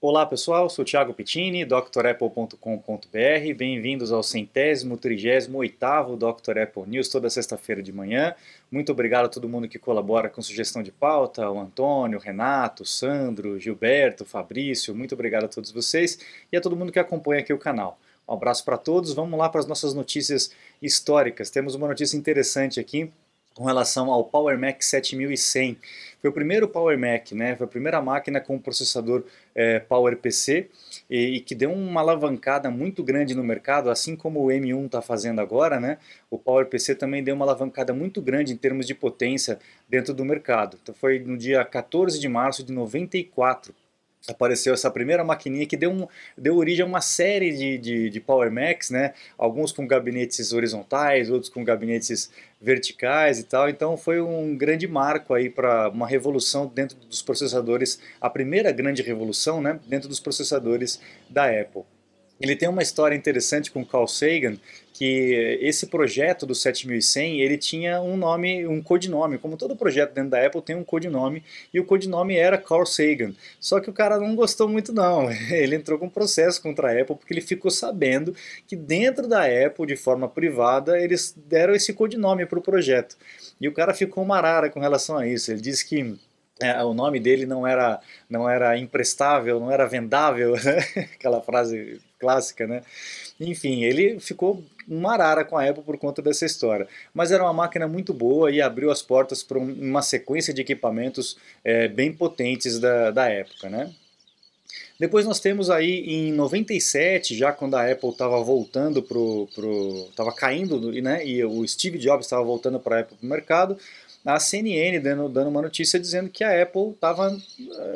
Olá pessoal, sou Thiago Pittini, drapple.com.br. Bem-vindos ao centésimo, trigésimo, oitavo Dr. Apple News, toda sexta-feira de manhã. Muito obrigado a todo mundo que colabora com sugestão de pauta, o Antônio, o Renato, o Sandro, Gilberto, o Fabrício, muito obrigado a todos vocês e a todo mundo que acompanha aqui o canal. Um abraço para todos, vamos lá para as nossas notícias históricas. Temos uma notícia interessante aqui com relação ao Power Mac 7100. Foi o primeiro Power Mac, né? Foi a primeira máquina com processador é, PowerPC e, e, que deu uma alavancada muito grande no mercado, assim como o M1 está fazendo agora, né? O PowerPC também deu uma alavancada muito grande em termos de potência dentro do mercado. Então foi no dia 14 de março de 94 apareceu essa primeira maquininha que deu, um, deu origem a uma série de, de, de, Power Macs, né? alguns com gabinetes horizontais, outros com gabinetes verticais e tal, então foi um grande marco aí para uma revolução dentro dos processadores, a primeira grande revolução né? dentro dos processadores da Apple. Ele tem uma história interessante com Carl Sagan, que esse projeto do 7100, ele tinha um nome, um codinome, como todo projeto dentro da Apple tem um codinome, e o codinome era Carl Sagan. Só que o cara não gostou muito não, ele entrou com um processo contra a Apple porque ele ficou sabendo que dentro da Apple, de forma privada, eles deram esse codinome para o projeto. E o cara ficou marara com relação a isso, ele disse que é, o nome dele não era, não era emprestável, não era vendável, aquela frase clássica, né? Enfim, ele ficou uma arara com a Apple por conta dessa história. Mas era uma máquina muito boa e abriu as portas para uma sequência de equipamentos é, bem potentes da, da época, né? Depois nós temos aí em 97, já quando a Apple estava voltando pro, pro estava caindo, né, e o Steve Jobs estava voltando para a Apple para o mercado, a CNN dando, dando uma notícia dizendo que a Apple estava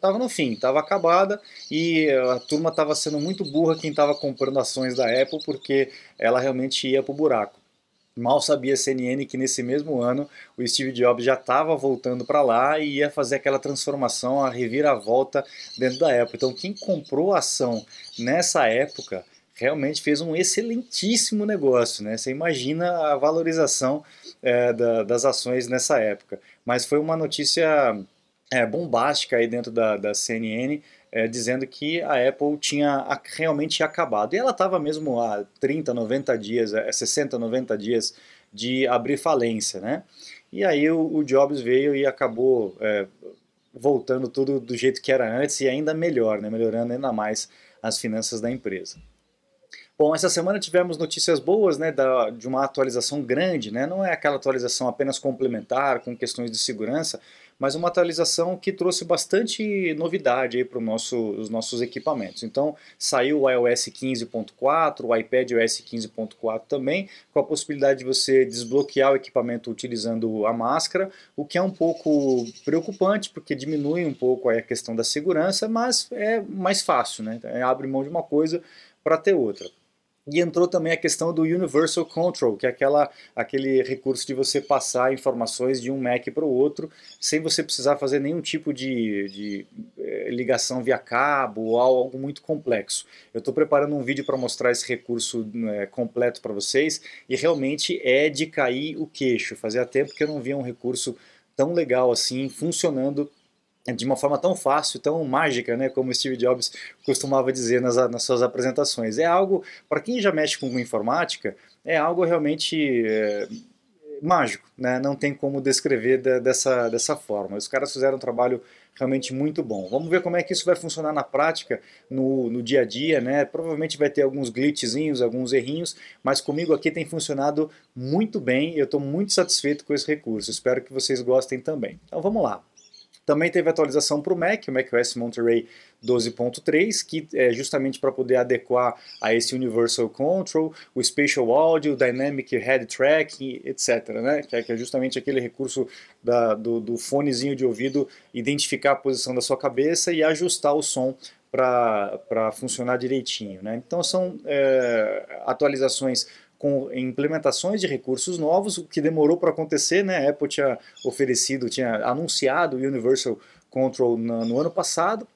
tava no fim, estava acabada e a turma estava sendo muito burra quem estava comprando ações da Apple porque ela realmente ia para o buraco. Mal sabia a CNN que nesse mesmo ano o Steve Jobs já estava voltando para lá e ia fazer aquela transformação, a reviravolta dentro da Apple. Então quem comprou a ação nessa época realmente fez um excelentíssimo negócio. Né? Você imagina a valorização é, da, das ações nessa época. Mas foi uma notícia é, bombástica aí dentro da, da CNN, é, dizendo que a Apple tinha realmente acabado. E ela estava mesmo há 30, 90 dias, 60, é, 90 dias de abrir falência, né? E aí o, o Jobs veio e acabou é, voltando tudo do jeito que era antes e ainda melhor, né? melhorando ainda mais as finanças da empresa. Bom, essa semana tivemos notícias boas, né, da, de uma atualização grande, né, não é aquela atualização apenas complementar com questões de segurança, mas uma atualização que trouxe bastante novidade para nosso, os nossos equipamentos. Então, saiu o iOS 15.4, o iPad OS 15.4 também, com a possibilidade de você desbloquear o equipamento utilizando a máscara, o que é um pouco preocupante, porque diminui um pouco a questão da segurança, mas é mais fácil, né? Abre mão de uma coisa para ter outra. E entrou também a questão do Universal Control, que é aquela, aquele recurso de você passar informações de um Mac para o outro sem você precisar fazer nenhum tipo de, de eh, ligação via cabo ou algo muito complexo. Eu estou preparando um vídeo para mostrar esse recurso né, completo para vocês e realmente é de cair o queixo. Fazia tempo que eu não via um recurso tão legal assim funcionando de uma forma tão fácil, tão mágica, né, como Steve Jobs costumava dizer nas, nas suas apresentações. É algo, para quem já mexe com informática, é algo realmente é, mágico, né, não tem como descrever da, dessa, dessa forma. Os caras fizeram um trabalho realmente muito bom. Vamos ver como é que isso vai funcionar na prática, no, no dia a dia, né? Provavelmente vai ter alguns glitchzinhos, alguns errinhos, mas comigo aqui tem funcionado muito bem eu estou muito satisfeito com esse recurso. Espero que vocês gostem também. Então vamos lá. Também teve atualização para o Mac, o macOS Monterey 12.3, que é justamente para poder adequar a esse Universal Control, o Spatial Audio, o Dynamic Head Tracking, etc. Né? Que, é, que é justamente aquele recurso da, do, do fonezinho de ouvido identificar a posição da sua cabeça e ajustar o som para funcionar direitinho. Né? Então são é, atualizações com implementações de recursos novos, o que demorou para acontecer, né? A Apple tinha oferecido, tinha anunciado o Universal Control no, no ano passado,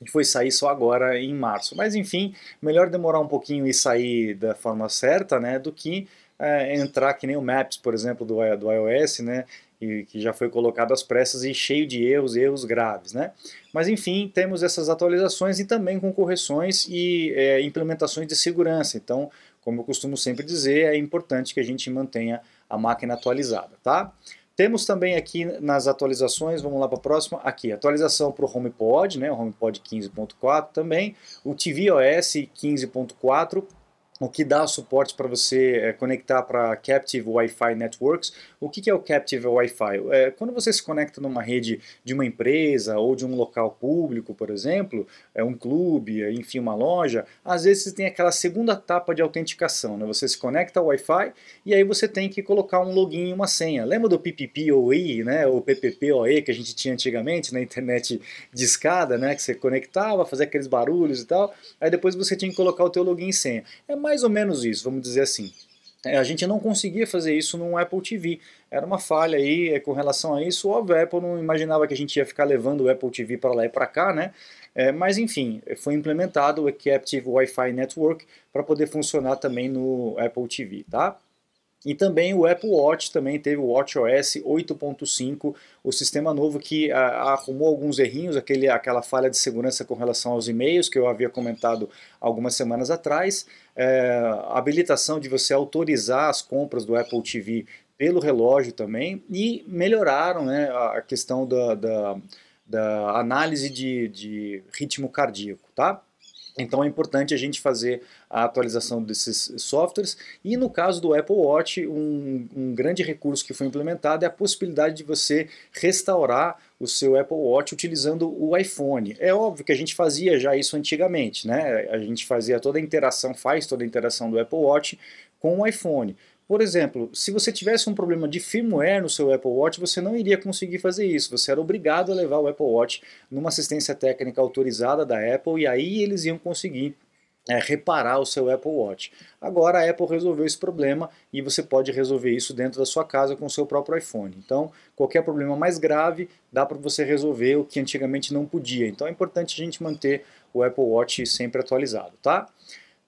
e foi sair só agora em março. Mas enfim, melhor demorar um pouquinho e sair da forma certa, né, do que é, entrar que nem o Maps, por exemplo, do, do iOS, né, e que já foi colocado às pressas e cheio de erros, erros graves, né? Mas enfim, temos essas atualizações e também com correções e é, implementações de segurança. Então, como eu costumo sempre dizer, é importante que a gente mantenha a máquina atualizada, tá? Temos também aqui nas atualizações, vamos lá para a próxima, aqui, atualização para o HomePod, né, o HomePod 15.4 também, o tvOS 15.4, o que dá suporte para você é, conectar para Captive Wi-Fi Networks. O que, é o Captive Wi-Fi? É, quando você se conecta numa rede de uma empresa ou de um local público, por exemplo, é um clube, enfim, uma loja, às vezes tem aquela segunda etapa de autenticação. Né? Você se conecta ao Wi-Fi e aí você tem que colocar um login e uma senha. Lembra do PPPoE, né, ou PPPoE que a gente tinha antigamente na internet de escada, né, que você conectava, fazia aqueles barulhos e tal, aí depois você tinha que colocar o teu login e senha. É mais ou menos isso, vamos dizer assim. É, a gente não conseguia fazer isso no Apple TV. Era uma falha aí é, com relação a isso. Óbvio, a Apple não imaginava que a gente ia ficar levando o Apple TV para lá e para cá, né? É, mas enfim, foi implementado o Captive Wi-Fi Network para poder funcionar também no Apple TV, tá? E também o Apple Watch também teve o WatchOS 8.5, o sistema novo que ah, arrumou alguns errinhos, aquele, aquela falha de segurança com relação aos e-mails que eu havia comentado algumas semanas atrás, é, a habilitação de você autorizar as compras do Apple TV pelo relógio também, e melhoraram né, a questão da, da, da análise de, de ritmo cardíaco, tá? Então é importante a gente fazer a atualização desses softwares e no caso do Apple Watch um, um, grande recurso que foi implementado é a possibilidade de você restaurar o seu Apple Watch utilizando o iPhone. É óbvio que a gente fazia já isso antigamente, né? A gente fazia toda a interação, faz toda a interação do Apple Watch com o iPhone. Por exemplo, se você tivesse um problema de firmware no seu Apple Watch, você não iria conseguir fazer isso. Você era obrigado a levar o Apple Watch numa assistência técnica autorizada da Apple e aí eles iam conseguir é, reparar o seu Apple Watch. Agora a Apple resolveu esse problema e você pode resolver isso dentro da sua casa com o seu próprio iPhone. Então, qualquer problema mais grave dá para você resolver o que antigamente não podia. Então é importante a gente manter o Apple Watch sempre atualizado, tá?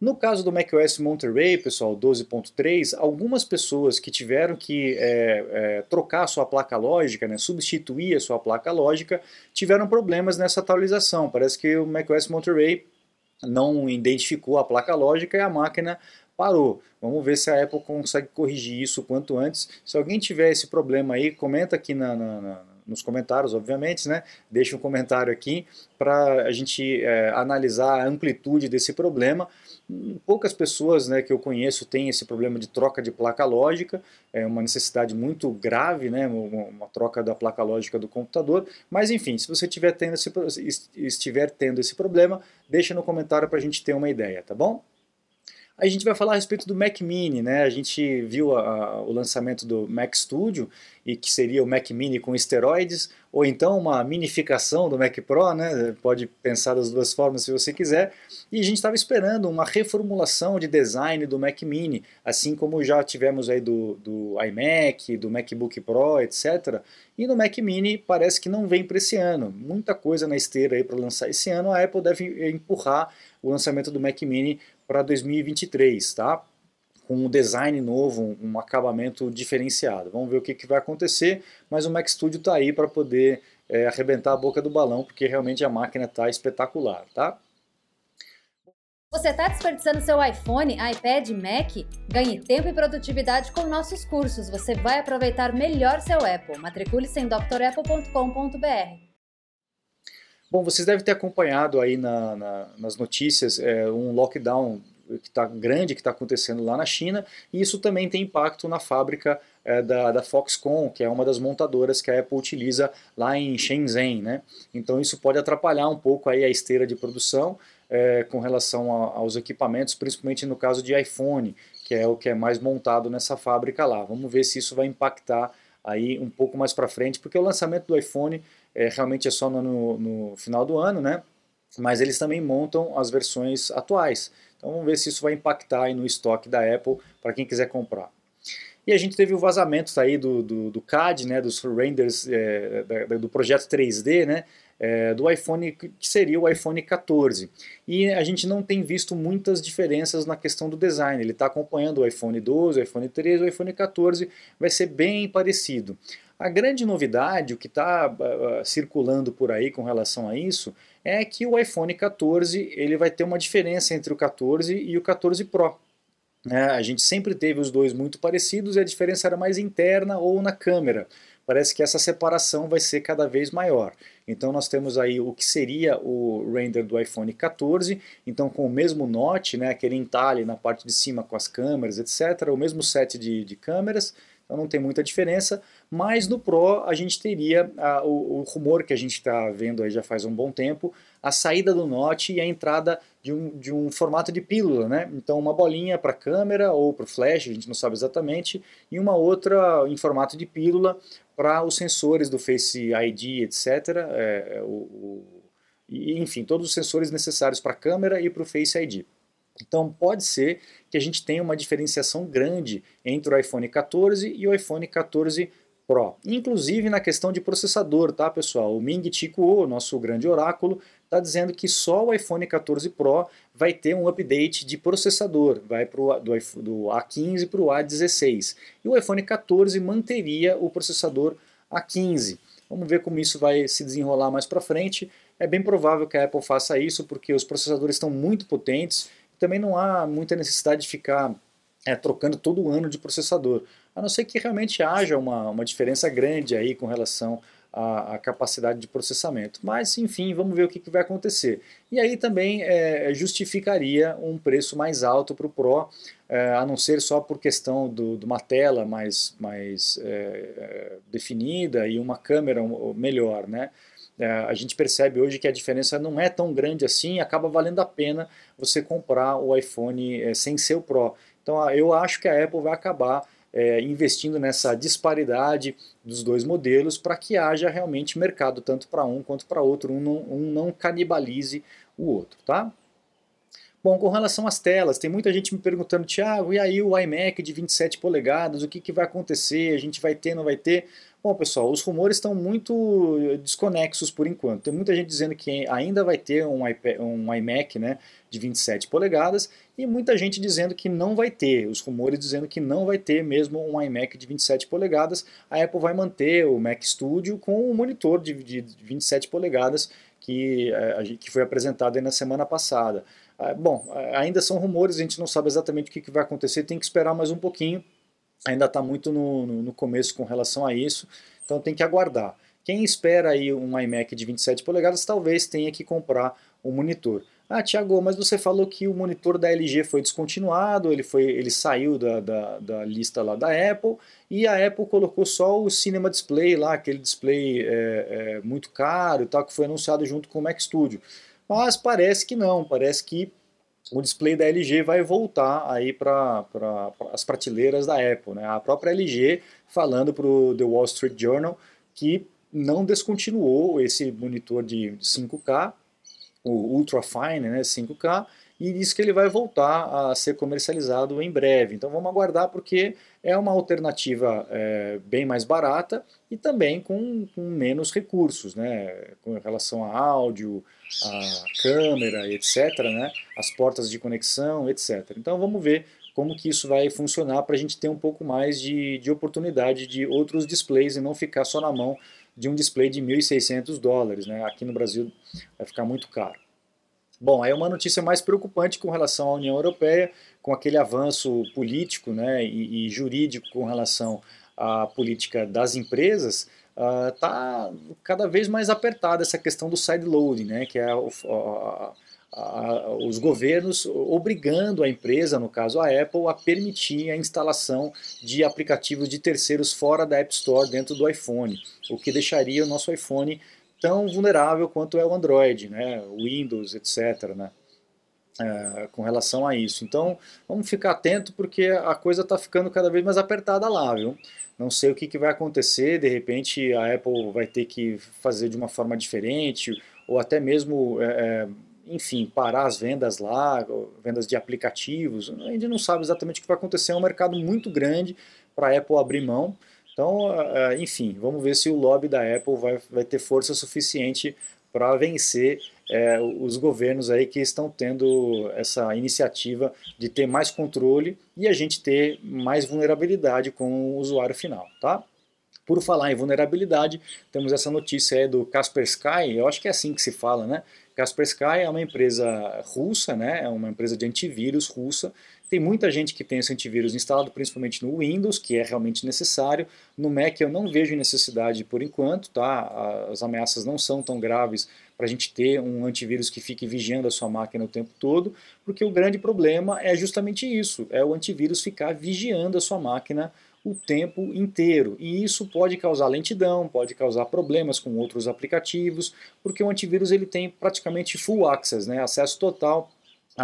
No caso do macOS Monterey, pessoal, 12.3, algumas pessoas que tiveram que é, é, trocar sua placa lógica, né, substituir a sua placa lógica, tiveram problemas nessa atualização. Parece que o macOS Monterey não identificou a placa lógica e a máquina parou. Vamos ver se a Apple consegue corrigir isso quanto antes. Se alguém tiver esse problema aí, comenta aqui na, na nos comentários, obviamente, né? Deixa um comentário aqui para a gente é, analisar a amplitude desse problema. Poucas pessoas né, que eu conheço têm esse problema de troca de placa lógica, é uma necessidade muito grave, né, uma, troca da placa lógica do computador. Mas enfim, se você estiver tendo esse, estiver tendo esse problema, deixa no comentário para a gente ter uma ideia, tá bom? A gente vai falar a respeito do Mac Mini, né? A gente viu a, a, o lançamento do Mac Studio e que seria o Mac Mini com esteroides, ou então uma minificação do Mac Pro, né? Pode pensar das duas formas se você quiser. E a gente estava esperando uma reformulação de design do Mac Mini, assim como já tivemos aí do, do iMac, do MacBook Pro, etc. E no Mac Mini parece que não vem para esse ano. Muita coisa na esteira aí para lançar esse ano. A Apple deve empurrar o lançamento do Mac Mini para 2023, tá? Com um design novo, um acabamento diferenciado. Vamos ver o que, que vai acontecer, mas o Mac Studio está aí para poder é, arrebentar a boca do balão, porque realmente a máquina está espetacular, tá? Você está desperdiçando seu iPhone, iPad, Mac? Ganhe tempo e produtividade com nossos cursos. Você vai aproveitar melhor seu Apple. Matricule-se em drapple.com.br. Bom, vocês devem ter acompanhado aí na, na, nas notícias é, um lockdown que está grande que está acontecendo lá na China e isso também tem impacto na fábrica é, da, da, Foxconn, que é uma das montadoras que a Apple utiliza lá em Shenzhen, né? Então isso pode atrapalhar um pouco aí a esteira de produção é, com relação a, aos equipamentos, principalmente no caso de iPhone, que é o que é mais montado nessa fábrica lá. Vamos ver se isso vai impactar aí um pouco mais para frente, porque o lançamento do iPhone é, realmente é só no, no final do ano, né? Mas eles também montam as versões atuais. Então vamos ver se isso vai impactar no estoque da Apple para quem quiser comprar. E a gente teve o vazamento aí do, do, do CAD, né, dos renders é, do projeto 3D, né, é, do iPhone, que seria o iPhone 14. E a gente não tem visto muitas diferenças na questão do design. Ele está acompanhando o iPhone 12, o iPhone 13, o iPhone 14 vai ser bem parecido. A grande novidade, o que está uh, ah, ah, circulando por aí com relação a isso, é que o iPhone 14 ele vai ter uma diferença entre o 14 e o 14 Pro. É, a gente sempre teve os dois muito parecidos e a diferença era mais interna ou na câmera. Parece que essa separação vai ser cada vez maior. Então nós temos aí o que seria o render do iPhone 14, então com o mesmo note, né, aquele entalhe na parte de cima com as câmeras, etc., o mesmo set de, de câmeras, então não tem muita diferença, mas no Pro a gente teria a, o, o, rumor que a gente está vendo aí já faz um bom tempo, a saída do Note e a entrada de um, de um formato de pílula, né? Então uma bolinha para câmera ou para o flash, a gente não sabe exatamente, e uma outra em formato de pílula para os sensores do Face ID, etc. É, é, o, o, enfim, todos os sensores necessários para a câmera e para o Face ID. Então pode ser que a gente tenha uma diferenciação grande entre o iPhone 14 e o iPhone 14 Pro. Inclusive na questão de processador, tá pessoal? O Ming Chi Kuo, nosso grande oráculo, está dizendo que só o iPhone 14 Pro vai ter um update de processador, vai pro, do, do A15 para o A16. E o iPhone 14 manteria o processador A15. Vamos ver como isso vai se desenrolar mais para frente. É bem provável que a Apple faça isso porque os processadores estão muito potentes também não há muita necessidade de ficar é, trocando todo ano de processador, a não ser que realmente haja uma, uma diferença grande aí com relação à, à capacidade de processamento. Mas, enfim, vamos ver o que, que vai acontecer. E aí também é, justificaria um preço mais alto para o Pro, é, a não ser só por questão do, de uma tela mais, mais é, é definida e uma câmera melhor, né? É, a gente percebe hoje que a diferença não é tão grande assim, acaba valendo a pena você comprar o iPhone é, sem ser o Pro. Então eu acho que a Apple vai acabar é, investindo nessa disparidade dos dois modelos para que haja realmente mercado tanto para um quanto para outro, um não, um não canibalize o outro, tá? Bom, com relação às telas, tem muita gente me perguntando, Thiago, e aí o iMac de 27 polegadas, o que, que vai acontecer? A gente vai ter, não vai ter? Bom, pessoal, os rumores estão muito desconexos por enquanto. Tem muita gente dizendo que ainda vai ter um, iPad, um iMac né, de 27 polegadas e muita gente dizendo que não vai ter. Os rumores dizendo que não vai ter mesmo um iMac de 27 polegadas. A Apple vai manter o Mac Studio com o um monitor de, de 27 polegadas que, é, que foi apresentado na semana passada. Ah, bom, ainda são rumores, a gente não sabe exatamente o que vai acontecer, tem que esperar mais um pouquinho ainda está muito no, no, no, começo com relação a isso, então tem que aguardar. Quem espera aí um iMac de 27 polegadas talvez tenha que comprar um monitor. Ah, Tiago, mas você falou que o monitor da LG foi descontinuado, ele, foi, ele saiu da, da, da, lista lá da Apple e a Apple colocou só o Cinema Display lá, aquele display é, é, muito caro e tal, que foi anunciado junto com o Mac Studio. Mas parece que não, parece que o display da LG vai voltar aí para pra, as prateleiras da Apple. Né? A própria LG falando para o The Wall Street Journal que não descontinuou esse monitor de 5K, o Ultra Fine né, 5K, e disse que ele vai voltar a ser comercializado em breve. Então vamos aguardar porque é uma alternativa é, bem mais barata e também com, com, menos recursos, né, com relação a áudio, a câmera, etc., né, as portas de conexão, etc. Então vamos ver como que isso vai funcionar para a gente ter um pouco mais de, de oportunidade de outros displays e não ficar só na mão de um display de 1.600 dólares. Né? Aqui no Brasil vai ficar muito caro. Bom, aí uma notícia mais preocupante com relação à União Europeia, com aquele avanço político né, e, e jurídico com relação à política das empresas, está uh, cada vez mais apertada essa questão do sideloading, né, que é o, a, a, os governos obrigando a empresa, no caso a Apple, a permitir a instalação de aplicativos de terceiros fora da App Store dentro do iPhone, o que deixaria o nosso iPhone tão vulnerável quanto é o Android, né, Windows, etc. Né, é, com relação a isso. Então, vamos ficar atento porque a coisa está ficando cada vez mais apertada lá, viu? Não sei o que, que vai acontecer, de repente a Apple vai ter que fazer de uma forma diferente, ou até mesmo, é, é enfim, parar as vendas lá, vendas de aplicativos. A gente não sabe exatamente o que vai acontecer, é um mercado muito grande para a Apple abrir mão. Então, enfim, vamos ver se o lobby da Apple vai, vai ter força suficiente para vencer é, os governos aí que estão tendo essa iniciativa de ter mais controle e a gente ter mais vulnerabilidade com o usuário final, tá? Por falar em vulnerabilidade, temos essa notícia aí do Kaspersky, eu acho que é assim que se fala, né? Kaspersky é uma empresa russa, né? É uma empresa de antivírus russa tem muita gente que tem esse antivírus instalado, principalmente no Windows, que é realmente necessário. No Mac eu não vejo necessidade por enquanto, tá? As ameaças não são tão graves para a gente ter um antivírus que fique vigiando a sua máquina o tempo todo, porque o grande problema é justamente isso, é o antivírus ficar vigiando a sua máquina o tempo inteiro. E isso pode causar lentidão, pode causar problemas com outros aplicativos, porque o antivírus ele tem praticamente full access, né? acesso total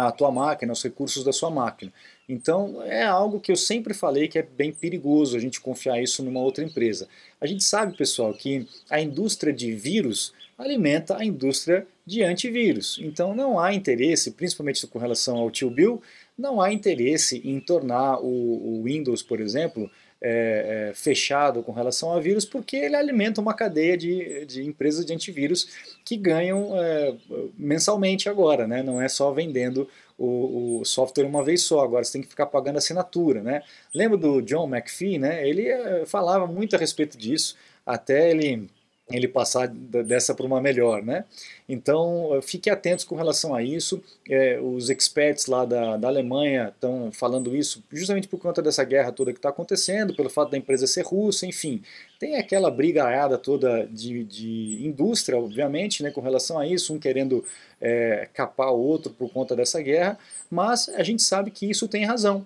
a tua máquina, os recursos da sua máquina. Então é algo que eu sempre falei que é bem perigoso a gente confiar isso numa outra empresa. A gente sabe, pessoal, que a indústria de vírus alimenta a indústria de antivírus. Então não há interesse, principalmente com relação ao tio Bill, não há interesse em tornar o, o Windows, por exemplo, é, é, fechado com relação a vírus, porque ele alimenta uma cadeia de, de empresas de antivírus que ganham é, mensalmente agora, né? não é só vendendo o, o, software uma vez só, agora você tem que ficar pagando assinatura. Né? Lembra do John McPhee? Né? Ele é, falava muito a respeito disso, até ele ele passar dessa para uma melhor, né? Então, eh, fique atentos com relação a isso. É, os experts lá da, da Alemanha estão falando isso justamente por conta dessa guerra toda que está acontecendo, pelo fato da empresa ser russa, enfim. Tem aquela brigaiada toda de, de indústria, obviamente, né, com relação a isso, um querendo é, capar o outro por conta dessa guerra, mas a gente sabe que isso tem razão.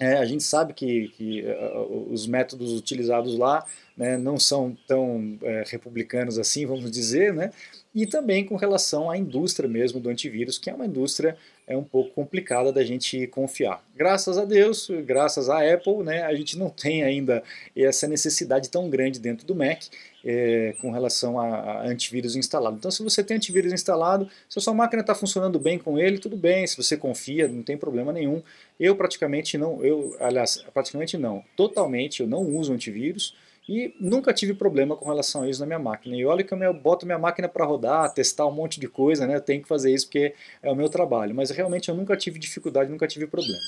É, a gente sabe que, que uh, os métodos utilizados lá né, não são tão é, republicanos assim, vamos dizer, né? e também com relação à indústria mesmo do antivírus, que é uma indústria é um pouco complicada da gente confiar. Graças a Deus, graças à Apple, né, a gente não tem ainda essa necessidade tão grande dentro do Mac é, com relação a, a, antivírus instalado. Então, se você tem antivírus instalado, se a sua máquina está funcionando bem com ele, tudo bem. Se você confia, não tem problema nenhum. Eu praticamente não, eu, aliás, praticamente não, totalmente eu não uso antivírus. E nunca tive problema com relação a isso na minha máquina. E olha que eu boto minha máquina para rodar, testar um monte de coisa, né? Eu tenho que fazer isso porque é o meu trabalho. Mas realmente eu nunca tive dificuldade, nunca tive problema.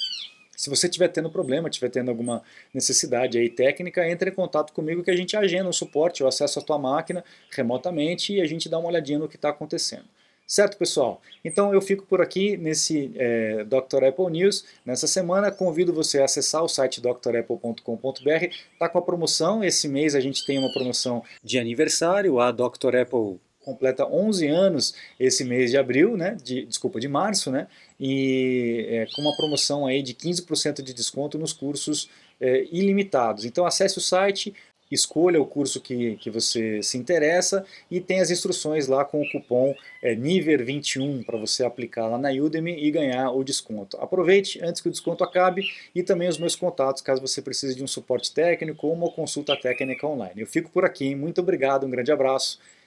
Se você estiver tendo problema, estiver tendo alguma necessidade aí técnica, entre em contato comigo que a gente agenda um suporte, eu acesso a tua máquina remotamente e a gente dá uma olhadinha no que está acontecendo. Certo, pessoal? Então eu fico por aqui nesse é, Dr. Apple News. Nessa semana, convido você a acessar o site drapple.com.br. Está com a promoção. Esse mês a gente tem uma promoção de aniversário. A Dr. Apple completa 11 anos esse mês de abril, né? De, desculpa, de março, né? E é, com uma promoção aí de 15% de desconto nos cursos é, ilimitados. Então acesse o site, escolha o curso que, que você se interessa e tem as instruções lá com o cupom é, NIVER21 para você aplicar lá na Udemy e ganhar o desconto. Aproveite antes que o desconto acabe e também os meus contatos caso você precise de um suporte técnico ou uma consulta técnica online. Eu fico por aqui, muito obrigado, um grande abraço